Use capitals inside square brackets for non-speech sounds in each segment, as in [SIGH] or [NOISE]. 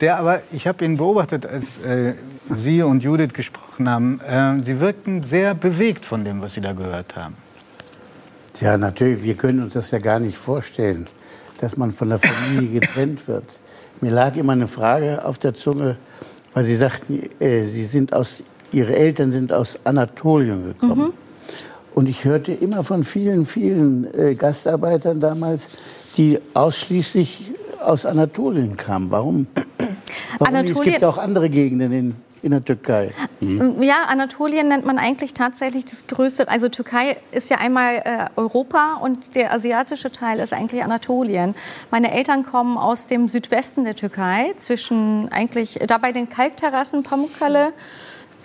Der aber, ich habe ihn beobachtet, als äh, Sie und Judith gesprochen haben. Äh, Sie wirkten sehr bewegt von dem, was Sie da gehört haben. Ja, natürlich. Wir können uns das ja gar nicht vorstellen, dass man von der Familie getrennt wird. Mir lag immer eine Frage auf der Zunge, weil Sie sagten, äh, Sie sind aus, Ihre Eltern sind aus Anatolien gekommen. Mhm. Und ich hörte immer von vielen, vielen äh, Gastarbeitern damals, die ausschließlich aus Anatolien kamen. Warum? Warum Anatolien, es gibt ja auch andere Gegenden in, in der Türkei. Mhm. Ja, Anatolien nennt man eigentlich tatsächlich das größte. Also Türkei ist ja einmal äh, Europa und der asiatische Teil ist eigentlich Anatolien. Meine Eltern kommen aus dem Südwesten der Türkei, zwischen eigentlich da bei den Kalkterrassen Pamukkale.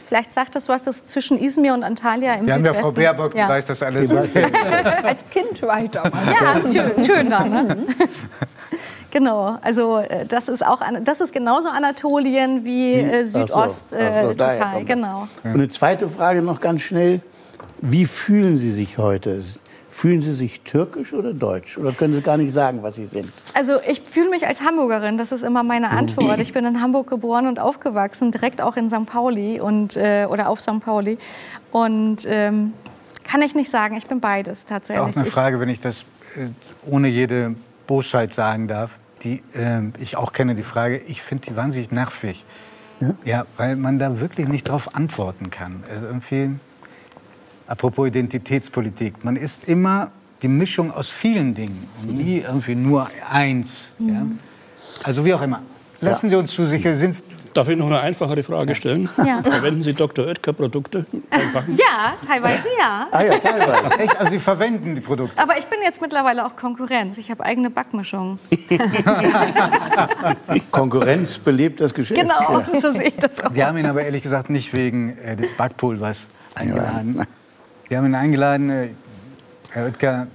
Vielleicht sagt das was, das zwischen Izmir und Antalya im Wir Südwesten. haben ja Frau Baerbock, die weiß das alles. [LAUGHS] Als Kind weiter. Ja, schön, schön da. Ne? Genau, also äh, das ist auch das ist genauso Anatolien wie äh, Südost so, äh, so, Türkei. Genau. Und eine zweite Frage noch ganz schnell: Wie fühlen Sie sich heute? Fühlen Sie sich türkisch oder deutsch? Oder können Sie gar nicht sagen, was Sie sind? Also ich fühle mich als Hamburgerin, das ist immer meine Antwort. Ich bin in Hamburg geboren und aufgewachsen, direkt auch in St. Pauli und, äh, oder auf St. Pauli. Und ähm, kann ich nicht sagen, ich bin beides tatsächlich. Das ist auch eine Frage, wenn ich das äh, ohne jede Bosheit sagen darf, die äh, ich auch kenne, die Frage, ich finde die wahnsinnig nervig. Ja? ja? weil man da wirklich nicht darauf antworten kann. Also irgendwie, apropos Identitätspolitik, man ist immer die Mischung aus vielen Dingen und nie irgendwie nur eins. Mhm. Ja? Also wie auch immer. Lassen. Sie uns zu sicher sind Darf ich noch eine einfachere Frage stellen? Ja. Verwenden Sie Dr. Oetker-Produkte beim Backen? Ja, teilweise ja. Ah ja, teilweise. Echt? Also Sie verwenden die Produkte? Aber ich bin jetzt mittlerweile auch Konkurrenz. Ich habe eigene Backmischungen. [LAUGHS] Konkurrenz belebt das Geschäft. Genau, ja. so sehe ich das auch. Wir haben ihn aber ehrlich gesagt nicht wegen äh, des Backpulvers eingeladen. Ja. Wir haben ihn eingeladen, äh, Herr Oetker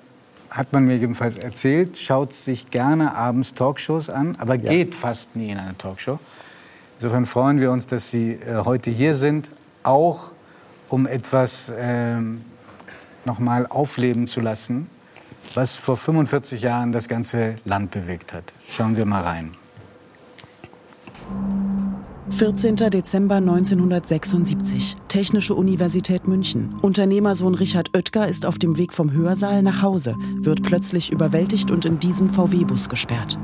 hat man mir jedenfalls erzählt, schaut sich gerne abends Talkshows an, aber ja. geht fast nie in eine Talkshow. Insofern freuen wir uns, dass Sie äh, heute hier sind, auch um etwas ähm, noch mal aufleben zu lassen, was vor 45 Jahren das ganze Land bewegt hat. Schauen wir mal rein. 14. Dezember 1976, Technische Universität München. Unternehmersohn Richard Oetker ist auf dem Weg vom Hörsaal nach Hause, wird plötzlich überwältigt und in diesen VW-Bus gesperrt.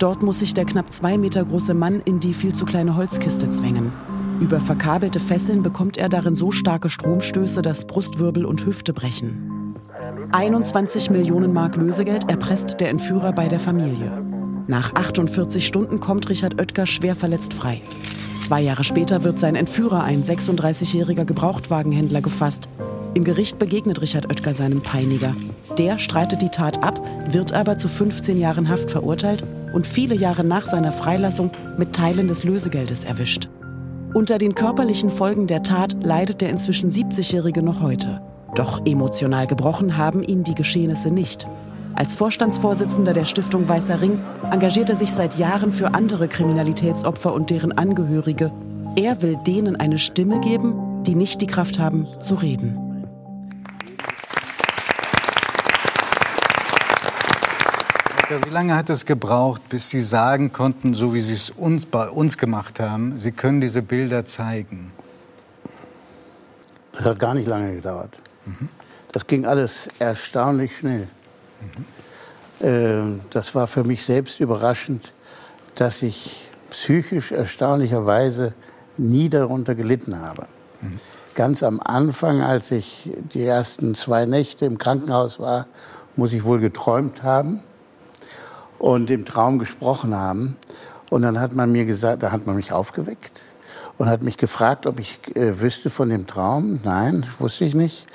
Dort muss sich der knapp zwei Meter große Mann in die viel zu kleine Holzkiste zwängen. Über verkabelte Fesseln bekommt er darin so starke Stromstöße, dass Brustwirbel und Hüfte brechen. 21 Millionen Mark Lösegeld erpresst der Entführer bei der Familie. Nach 48 Stunden kommt Richard Oetker schwer verletzt frei. Zwei Jahre später wird sein Entführer, ein 36-jähriger Gebrauchtwagenhändler, gefasst. Im Gericht begegnet Richard Oetker seinem Peiniger. Der streitet die Tat ab, wird aber zu 15 Jahren Haft verurteilt und viele Jahre nach seiner Freilassung mit Teilen des Lösegeldes erwischt. Unter den körperlichen Folgen der Tat leidet der inzwischen 70-Jährige noch heute. Doch emotional gebrochen haben ihn die Geschehnisse nicht. Als Vorstandsvorsitzender der Stiftung Weißer Ring engagiert er sich seit Jahren für andere Kriminalitätsopfer und deren Angehörige. Er will denen eine Stimme geben, die nicht die Kraft haben, zu reden. Wie lange hat es gebraucht, bis Sie sagen konnten, so wie Sie es uns bei uns gemacht haben, Sie können diese Bilder zeigen? Das hat gar nicht lange gedauert. Mhm. Das ging alles erstaunlich schnell. Mhm. das war für mich selbst überraschend, dass ich psychisch erstaunlicherweise nie darunter gelitten habe. Mhm. Ganz am Anfang, als ich die ersten zwei Nächte im Krankenhaus war, muss ich wohl geträumt haben und im Traum gesprochen haben. Und dann hat man mir gesagt, da hat man mich aufgeweckt und hat mich gefragt, ob ich äh, wüsste von dem Traum. Nein, wusste ich nicht.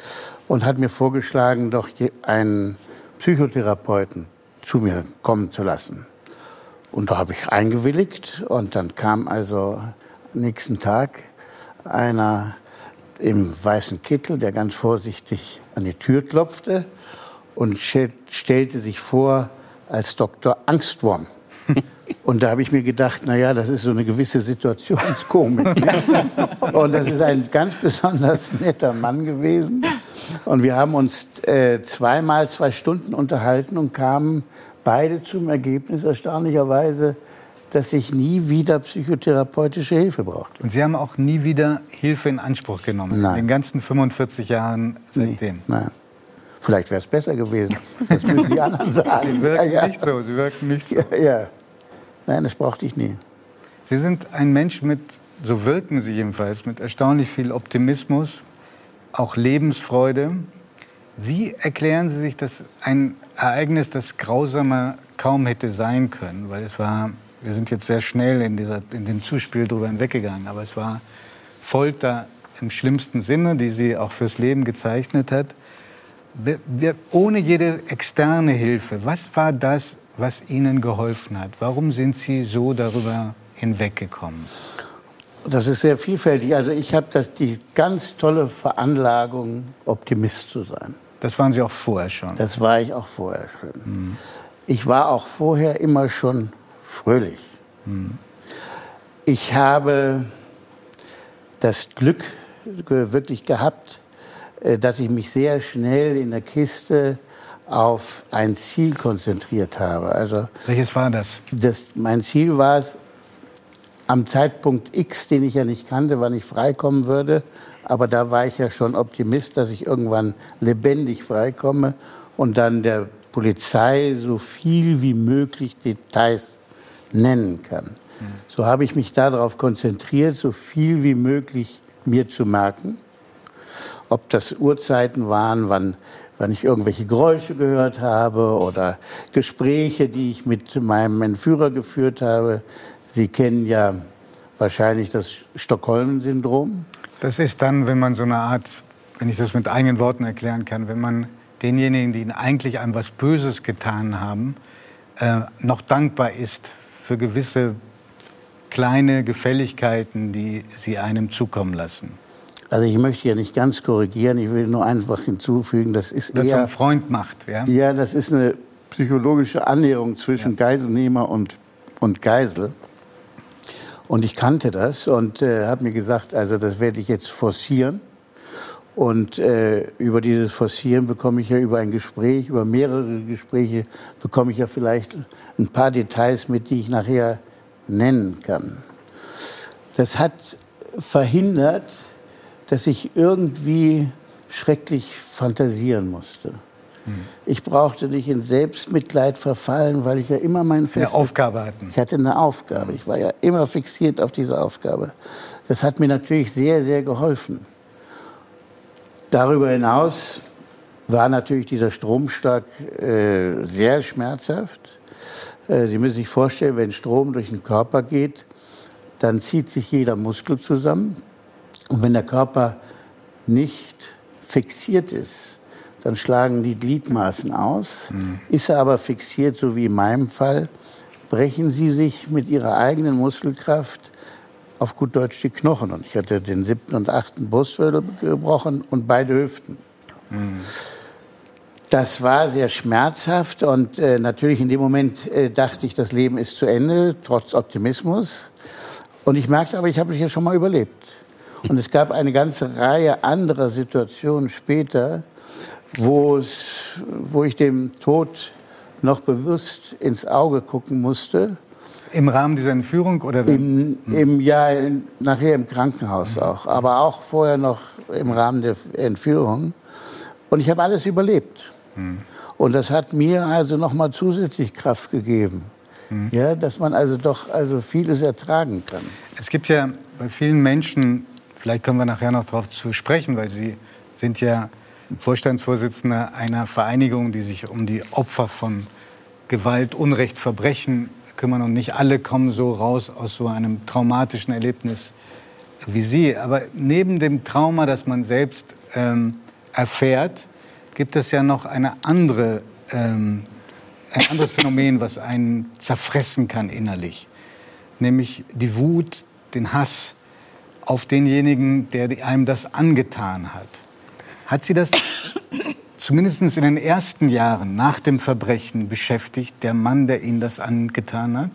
Und hat mir vorgeschlagen, doch einen Psychotherapeuten zu mir kommen zu lassen. Und da habe ich eingewilligt. Und dann kam also nächsten Tag einer im weißen Kittel, der ganz vorsichtig an die Tür klopfte und stellte sich vor, als Dr. Angstwurm. [LAUGHS] Und da habe ich mir gedacht, na ja, das ist so eine gewisse Situationskomik. Ne? [LAUGHS] Und das ist ein ganz besonders netter Mann gewesen. Und wir haben uns äh, zweimal zwei Stunden unterhalten und kamen beide zum Ergebnis, erstaunlicherweise, dass ich nie wieder psychotherapeutische Hilfe brauchte. Und Sie haben auch nie wieder Hilfe in Anspruch genommen? Nein. In den ganzen 45 Jahren seitdem? Nee, nein. Vielleicht wäre es besser gewesen. Das müssen die anderen [LAUGHS] sagen. Sie wirken ja, ja. nicht so. Sie wirken nicht so. Ja, ja. Nein, das brauchte ich nie. Sie sind ein Mensch mit, so wirken Sie jedenfalls, mit erstaunlich viel Optimismus, auch Lebensfreude. Wie erklären Sie sich das ein Ereignis, das grausamer kaum hätte sein können? Weil es war, wir sind jetzt sehr schnell in, dieser, in dem Zuspiel drüber hinweggegangen, aber es war Folter im schlimmsten Sinne, die sie auch fürs Leben gezeichnet hat. Wir, wir, ohne jede externe Hilfe, was war das, was Ihnen geholfen hat? Warum sind Sie so darüber hinweggekommen? Das ist sehr vielfältig. Also ich habe die ganz tolle Veranlagung, Optimist zu sein. Das waren Sie auch vorher schon. Das war ich auch vorher schon. Mhm. Ich war auch vorher immer schon fröhlich. Mhm. Ich habe das Glück wirklich gehabt, dass ich mich sehr schnell in der Kiste auf ein Ziel konzentriert habe. Also Welches war das? das mein Ziel war es, am Zeitpunkt X, den ich ja nicht kannte, wann ich freikommen würde, aber da war ich ja schon Optimist, dass ich irgendwann lebendig freikomme und dann der Polizei so viel wie möglich Details nennen kann. Mhm. So habe ich mich darauf konzentriert, so viel wie möglich mir zu merken. Ob das Uhrzeiten waren, wann, wann ich irgendwelche Geräusche gehört habe oder Gespräche, die ich mit meinem Entführer geführt habe. Sie kennen ja wahrscheinlich das Stockholm-Syndrom. Das ist dann, wenn man so eine Art, wenn ich das mit eigenen Worten erklären kann, wenn man denjenigen, die eigentlich einem was Böses getan haben, äh, noch dankbar ist für gewisse kleine Gefälligkeiten, die sie einem zukommen lassen. Also ich möchte ja nicht ganz korrigieren, ich will nur einfach hinzufügen, das ist das eher... ein Freund macht, ja? Ja, das ist eine psychologische Annäherung zwischen ja. Geiselnehmer und, und Geisel. Und ich kannte das und äh, habe mir gesagt, also das werde ich jetzt forcieren. Und äh, über dieses Forcieren bekomme ich ja über ein Gespräch, über mehrere Gespräche, bekomme ich ja vielleicht ein paar Details mit, die ich nachher nennen kann. Das hat verhindert, dass ich irgendwie schrecklich fantasieren musste. Hm. Ich brauchte nicht in Selbstmitleid verfallen, weil ich ja immer meinen Fest... Eine Aufgabe hatten. Ich hatte eine Aufgabe. Ich war ja immer fixiert auf diese Aufgabe. Das hat mir natürlich sehr, sehr geholfen. Darüber hinaus war natürlich dieser Stromschlag äh, sehr schmerzhaft. Äh, Sie müssen sich vorstellen, wenn Strom durch den Körper geht, dann zieht sich jeder Muskel zusammen. Und wenn der Körper nicht fixiert ist, dann schlagen die Gliedmaßen aus. Mhm. Ist er aber fixiert, so wie in meinem Fall, brechen sie sich mit ihrer eigenen Muskelkraft auf gut Deutsch die Knochen. Und ich hatte den siebten und achten Brustwirbel gebrochen und beide Hüften. Mhm. Das war sehr schmerzhaft und äh, natürlich in dem Moment äh, dachte ich, das Leben ist zu Ende, trotz Optimismus. Und ich merkte aber, ich habe es ja schon mal überlebt. Und es gab eine ganze Reihe anderer Situationen später, wo ich dem Tod noch bewusst ins Auge gucken musste. Im Rahmen dieser Entführung oder im, im ja nachher im Krankenhaus auch, aber auch vorher noch im Rahmen der Entführung. Und ich habe alles überlebt. Mhm. Und das hat mir also noch mal zusätzlich Kraft gegeben. Mhm. Ja, dass man also doch also vieles ertragen kann. Es gibt ja bei vielen Menschen, vielleicht kommen wir nachher noch darauf zu sprechen, weil Sie sind ja Vorstandsvorsitzender einer Vereinigung, die sich um die Opfer von Gewalt, Unrecht, Verbrechen kümmern. Und nicht alle kommen so raus aus so einem traumatischen Erlebnis wie Sie. Aber neben dem Trauma, das man selbst ähm, erfährt, gibt es ja noch eine andere, ähm, ein anderes Phänomen, was einen zerfressen kann innerlich. Nämlich die Wut, den Hass auf denjenigen, der einem das angetan hat. Hat Sie das [COUGHS] zumindest in den ersten Jahren nach dem Verbrechen beschäftigt, der Mann, der Ihnen das angetan hat?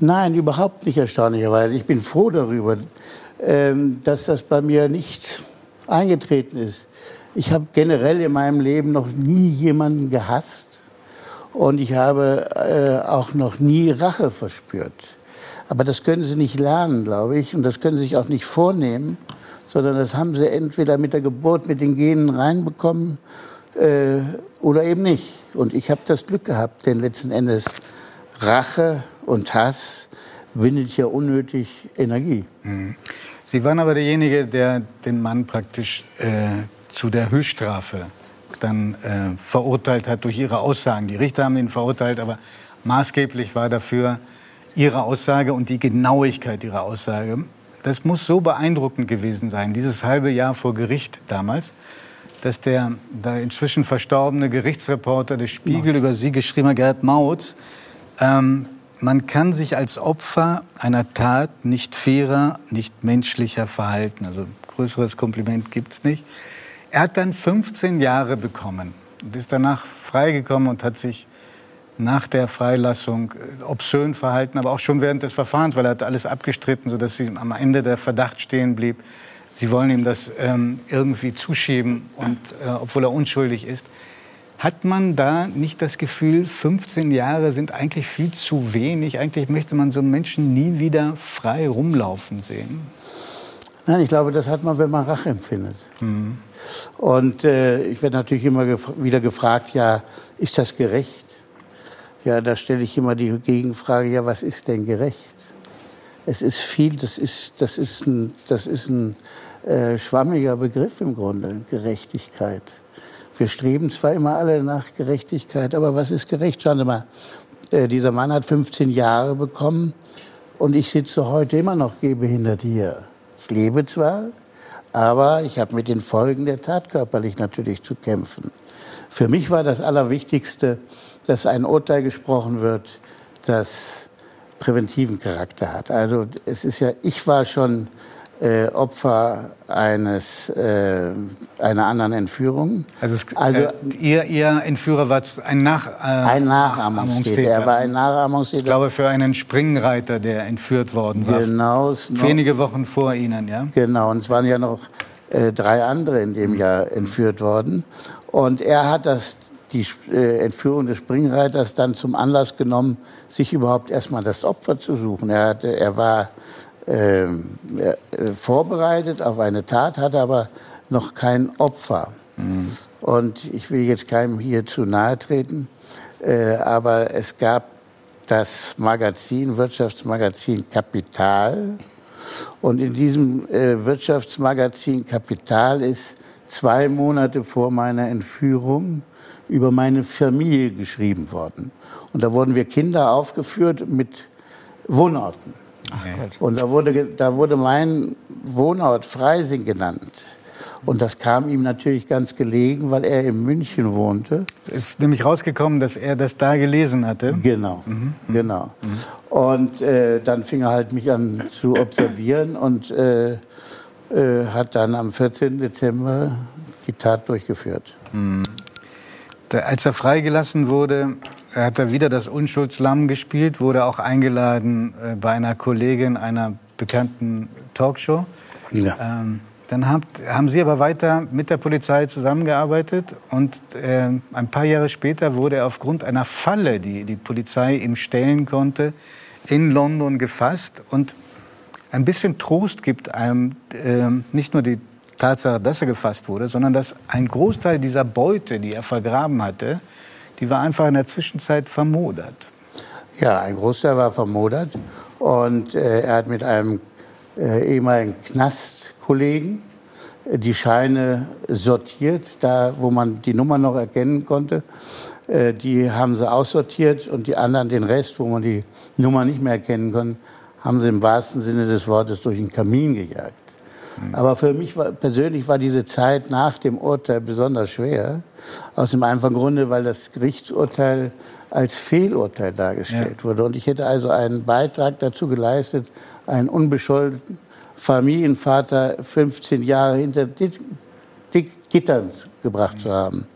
Nein, überhaupt nicht erstaunlicherweise. Ich bin froh darüber, ähm, dass das bei mir nicht eingetreten ist. Ich habe generell in meinem Leben noch nie jemanden gehasst und ich habe äh, auch noch nie Rache verspürt. Aber das können sie nicht lernen, glaube ich, und das können sie sich auch nicht vornehmen, sondern das haben sie entweder mit der Geburt, mit den Genen reinbekommen äh, oder eben nicht. Und ich habe das Glück gehabt, denn letzten Endes Rache und Hass bindet ja unnötig Energie. Mhm. Sie waren aber derjenige, der den Mann praktisch äh, zu der Höchststrafe dann äh, verurteilt hat durch Ihre Aussagen. Die Richter haben ihn verurteilt, aber maßgeblich war dafür Ihre Aussage und die Genauigkeit Ihrer Aussage. Das muss so beeindruckend gewesen sein, dieses halbe Jahr vor Gericht damals, dass der, der inzwischen verstorbene Gerichtsreporter des Spiegel über Sie geschrieben hat, Gerd Mautz, ähm, man kann sich als Opfer einer Tat nicht fairer, nicht menschlicher verhalten. Also größeres Kompliment gibt es nicht. Er hat dann 15 Jahre bekommen und ist danach freigekommen und hat sich nach der Freilassung äh, obszön verhalten, aber auch schon während des Verfahrens, weil er hat alles abgestritten, sodass sie am Ende der Verdacht stehen blieb. Sie wollen ihm das ähm, irgendwie zuschieben, und, äh, obwohl er unschuldig ist. Hat man da nicht das Gefühl, 15 Jahre sind eigentlich viel zu wenig? Eigentlich möchte man so einen Menschen nie wieder frei rumlaufen sehen. Nein, ich glaube, das hat man, wenn man Rache empfindet. Mhm. Und äh, ich werde natürlich immer gef wieder gefragt, ja, ist das gerecht? Ja, da stelle ich immer die Gegenfrage, ja, was ist denn gerecht? Es ist viel, das ist, das ist ein, das ist ein äh, schwammiger Begriff im Grunde, Gerechtigkeit. Wir streben zwar immer alle nach Gerechtigkeit, aber was ist gerecht? Schauen Sie mal, äh, dieser Mann hat 15 Jahre bekommen und ich sitze heute immer noch gehbehindert hier. Ich lebe zwar, aber ich habe mit den Folgen der Tat körperlich natürlich zu kämpfen. Für mich war das Allerwichtigste, dass ein Urteil gesprochen wird, das präventiven Charakter hat. Also es ist ja, ich war schon äh, Opfer eines äh, einer anderen Entführung. Also, es, also äh, ihr, ihr Entführer war ein, Nach, äh, ein Nachahmungstäter. Er war ein Nachahmungstäter. Ich glaube für einen Springreiter, der entführt worden war. Genau. Wenige Wochen vor Ihnen, ja. Genau. Und es waren ja noch äh, drei andere in dem Jahr entführt worden. Und er hat das die äh, Entführung des Springreiters dann zum Anlass genommen, sich überhaupt erstmal das Opfer zu suchen. Er, hatte, er war ähm, äh, vorbereitet auf eine Tat, hatte aber noch kein Opfer. Mhm. Und ich will jetzt keinem hier zu nahe treten, äh, aber es gab das Magazin, Wirtschaftsmagazin Kapital. Und in diesem äh, Wirtschaftsmagazin Kapital ist zwei Monate vor meiner Entführung über meine Familie geschrieben worden. Und da wurden wir Kinder aufgeführt mit Wohnorten. Und da wurde, da wurde mein Wohnort Freising genannt. Und das kam ihm natürlich ganz gelegen, weil er in München wohnte. Es ist nämlich rausgekommen, dass er das da gelesen hatte. Genau, mhm. genau. Mhm. Und äh, dann fing er halt mich an zu observieren und äh, äh, hat dann am 14. Dezember die Tat durchgeführt. Mhm. Als er freigelassen wurde, hat er wieder das Unschuldslamm gespielt, wurde auch eingeladen äh, bei einer Kollegin einer bekannten Talkshow. Ja. Ähm, dann habt, haben Sie aber weiter mit der Polizei zusammengearbeitet und äh, ein paar Jahre später wurde er aufgrund einer Falle, die die Polizei ihm stellen konnte, in London gefasst. Und ein bisschen Trost gibt einem äh, nicht nur die Tatsache, dass er gefasst wurde, sondern dass ein Großteil dieser Beute, die er vergraben hatte, die war einfach in der Zwischenzeit vermodert. Ja, ein Großteil war vermodert und äh, er hat mit einem ehemaligen Knastkollegen äh, die Scheine sortiert, da wo man die Nummer noch erkennen konnte. Äh, die haben sie aussortiert und die anderen den Rest, wo man die Nummer nicht mehr erkennen konnte, haben sie im wahrsten Sinne des Wortes durch den Kamin gejagt. Aber für mich war, persönlich war diese Zeit nach dem Urteil besonders schwer. Aus dem einfachen Grunde, weil das Gerichtsurteil als Fehlurteil dargestellt ja. wurde. Und ich hätte also einen Beitrag dazu geleistet, einen unbescholtenen Familienvater 15 Jahre hinter Gittern gebracht zu haben.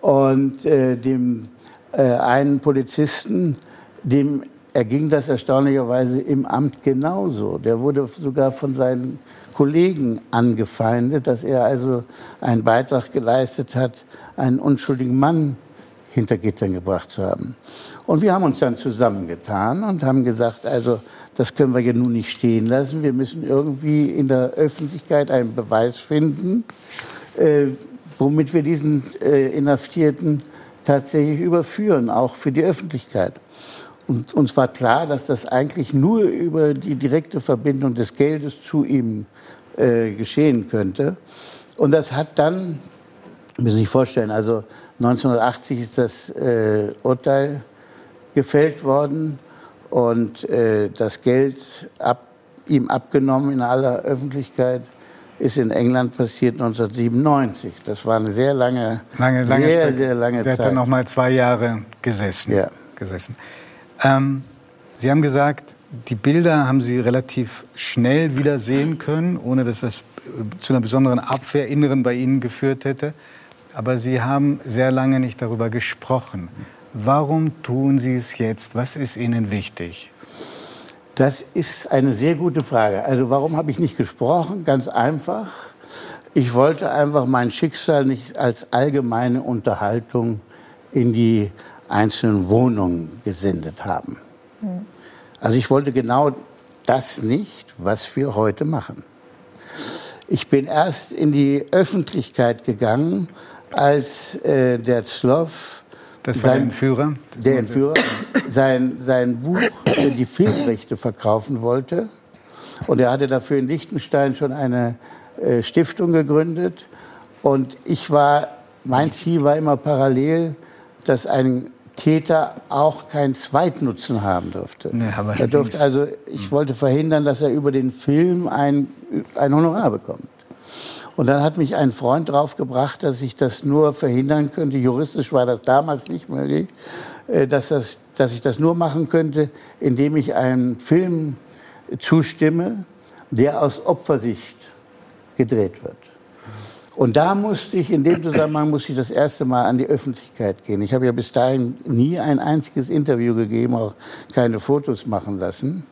Und äh, dem äh, einen Polizisten, dem erging das erstaunlicherweise im Amt genauso. Der wurde sogar von seinen Kollegen angefeindet, dass er also einen Beitrag geleistet hat, einen unschuldigen Mann hinter Gittern gebracht zu haben. Und wir haben uns dann zusammengetan und haben gesagt, also das können wir ja nun nicht stehen lassen. Wir müssen irgendwie in der Öffentlichkeit einen Beweis finden, äh, womit wir diesen äh, Inhaftierten tatsächlich überführen, auch für die Öffentlichkeit. Und uns war klar, dass das eigentlich nur über die direkte Verbindung des Geldes zu ihm äh, geschehen könnte. Und das hat dann, müssen Sie sich vorstellen, also 1980 ist das äh, Urteil gefällt worden und äh, das Geld ab, ihm abgenommen in aller Öffentlichkeit ist in England passiert 1997. Das war eine sehr lange, lange, lange sehr, Strecke. sehr lange Der Zeit. hat dann noch mal zwei Jahre gesessen. Ja. gesessen. Ähm, Sie haben gesagt, die Bilder haben Sie relativ schnell wieder sehen können, ohne dass das äh, zu einer besonderen Abwehr inneren bei Ihnen geführt hätte. Aber Sie haben sehr lange nicht darüber gesprochen. Warum tun Sie es jetzt? Was ist Ihnen wichtig? Das ist eine sehr gute Frage. Also warum habe ich nicht gesprochen? Ganz einfach. Ich wollte einfach mein Schicksal nicht als allgemeine Unterhaltung in die einzelnen Wohnungen gesendet haben. Also ich wollte genau das nicht, was wir heute machen. Ich bin erst in die Öffentlichkeit gegangen, als äh, der Zloff Das war der sein- Entführer. der Entführer sein, sein Buch, die Filmrechte verkaufen wollte. Und er hatte dafür in Liechtenstein schon eine äh, Stiftung gegründet. Und ich war, mein Ziel war immer parallel, dass ein Täter auch keinen Zweitnutzen haben durfte. Nee, er durfte also, ich wollte verhindern, dass er über den Film ein, ein Honorar bekommt. Und dann hat mich ein Freund draufgebracht, dass ich das nur verhindern könnte. Juristisch war das damals nicht möglich, äh, dass, das, dass ich das nur machen könnte, indem ich einem Film zustimme, der aus Opfersicht gedreht wird. Und da musste ich, in dem Zusammenhang musste ich das erste Mal an die Öffentlichkeit gehen. Ich habe ja bis dahin nie ein einziges Interview gegeben, auch keine Fotos machen lassen.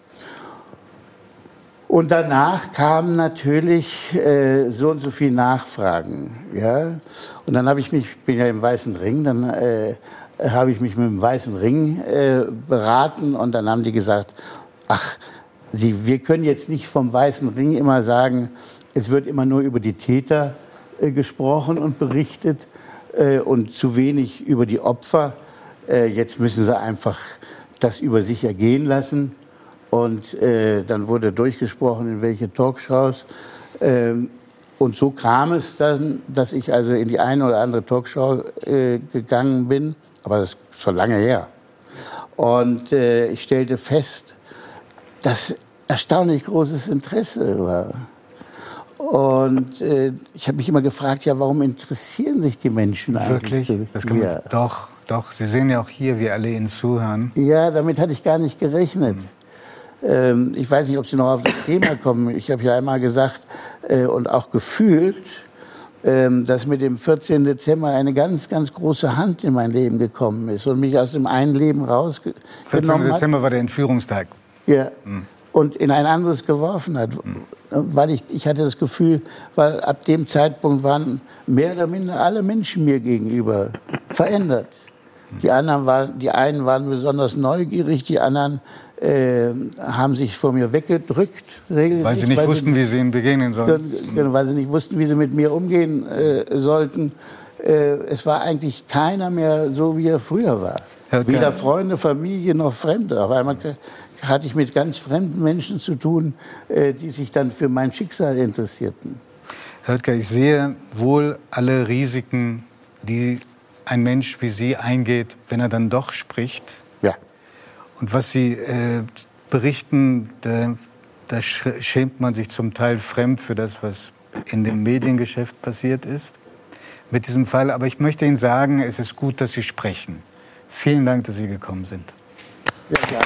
Und danach kamen natürlich äh, so und so viele Nachfragen. Ja? Und dann habe ich mich, ich bin ja im Weißen Ring, dann äh, habe ich mich mit dem Weißen Ring äh, beraten und dann haben die gesagt, ach, Sie, wir können jetzt nicht vom Weißen Ring immer sagen, es wird immer nur über die Täter äh, gesprochen und berichtet äh, und zu wenig über die Opfer. Äh, jetzt müssen Sie einfach das über sich ergehen lassen. Und äh, dann wurde durchgesprochen, in welche Talkshows. Ähm, und so kam es dann, dass ich also in die eine oder andere Talkshow äh, gegangen bin. Aber das ist schon lange her. Und äh, ich stellte fest, dass erstaunlich großes Interesse war. Und äh, ich habe mich immer gefragt, ja, warum interessieren sich die Menschen eigentlich? Wirklich? Das kann man, ja. Doch, doch. Sie sehen ja auch hier, wie alle Ihnen zuhören. Ja, damit hatte ich gar nicht gerechnet. Ähm, ich weiß nicht, ob Sie noch auf das Thema kommen. Ich habe ja einmal gesagt äh, und auch gefühlt, ähm, dass mit dem 14. Dezember eine ganz, ganz große Hand in mein Leben gekommen ist und mich aus dem einen Leben 14. rausgenommen hat. Dezember war der Entführungstag. Ja. Und in ein anderes geworfen hat. Weil ich, ich hatte das Gefühl, weil ab dem Zeitpunkt waren mehr oder minder alle Menschen mir gegenüber verändert. Die, anderen waren, die einen waren besonders neugierig, die anderen äh, haben sich vor mir weggedrückt. Regelmäßig, Weil Sie nicht wussten, wie Sie ihnen begegnen sollen. Genau, weil sie nicht wussten, wie sie mit mir umgehen äh, sollten. Äh, es war eigentlich keiner mehr so, wie er früher war. Herr Weder. Freunde, Familie noch Fremde. Auf einmal hatte ich mit ganz fremden Menschen zu tun, äh, die sich dann für mein Schicksal interessierten. Herr Höttger, ich sehe wohl alle Risiken, die ein Mensch wie Sie eingeht, wenn er dann doch spricht. Und was Sie äh, berichten, da, da sch- schämt man sich zum Teil fremd für das, was in dem Mediengeschäft passiert ist. Mit diesem Fall. Aber ich möchte Ihnen sagen, es ist gut, dass Sie sprechen. Vielen Dank, dass Sie gekommen sind. Sehr gerne.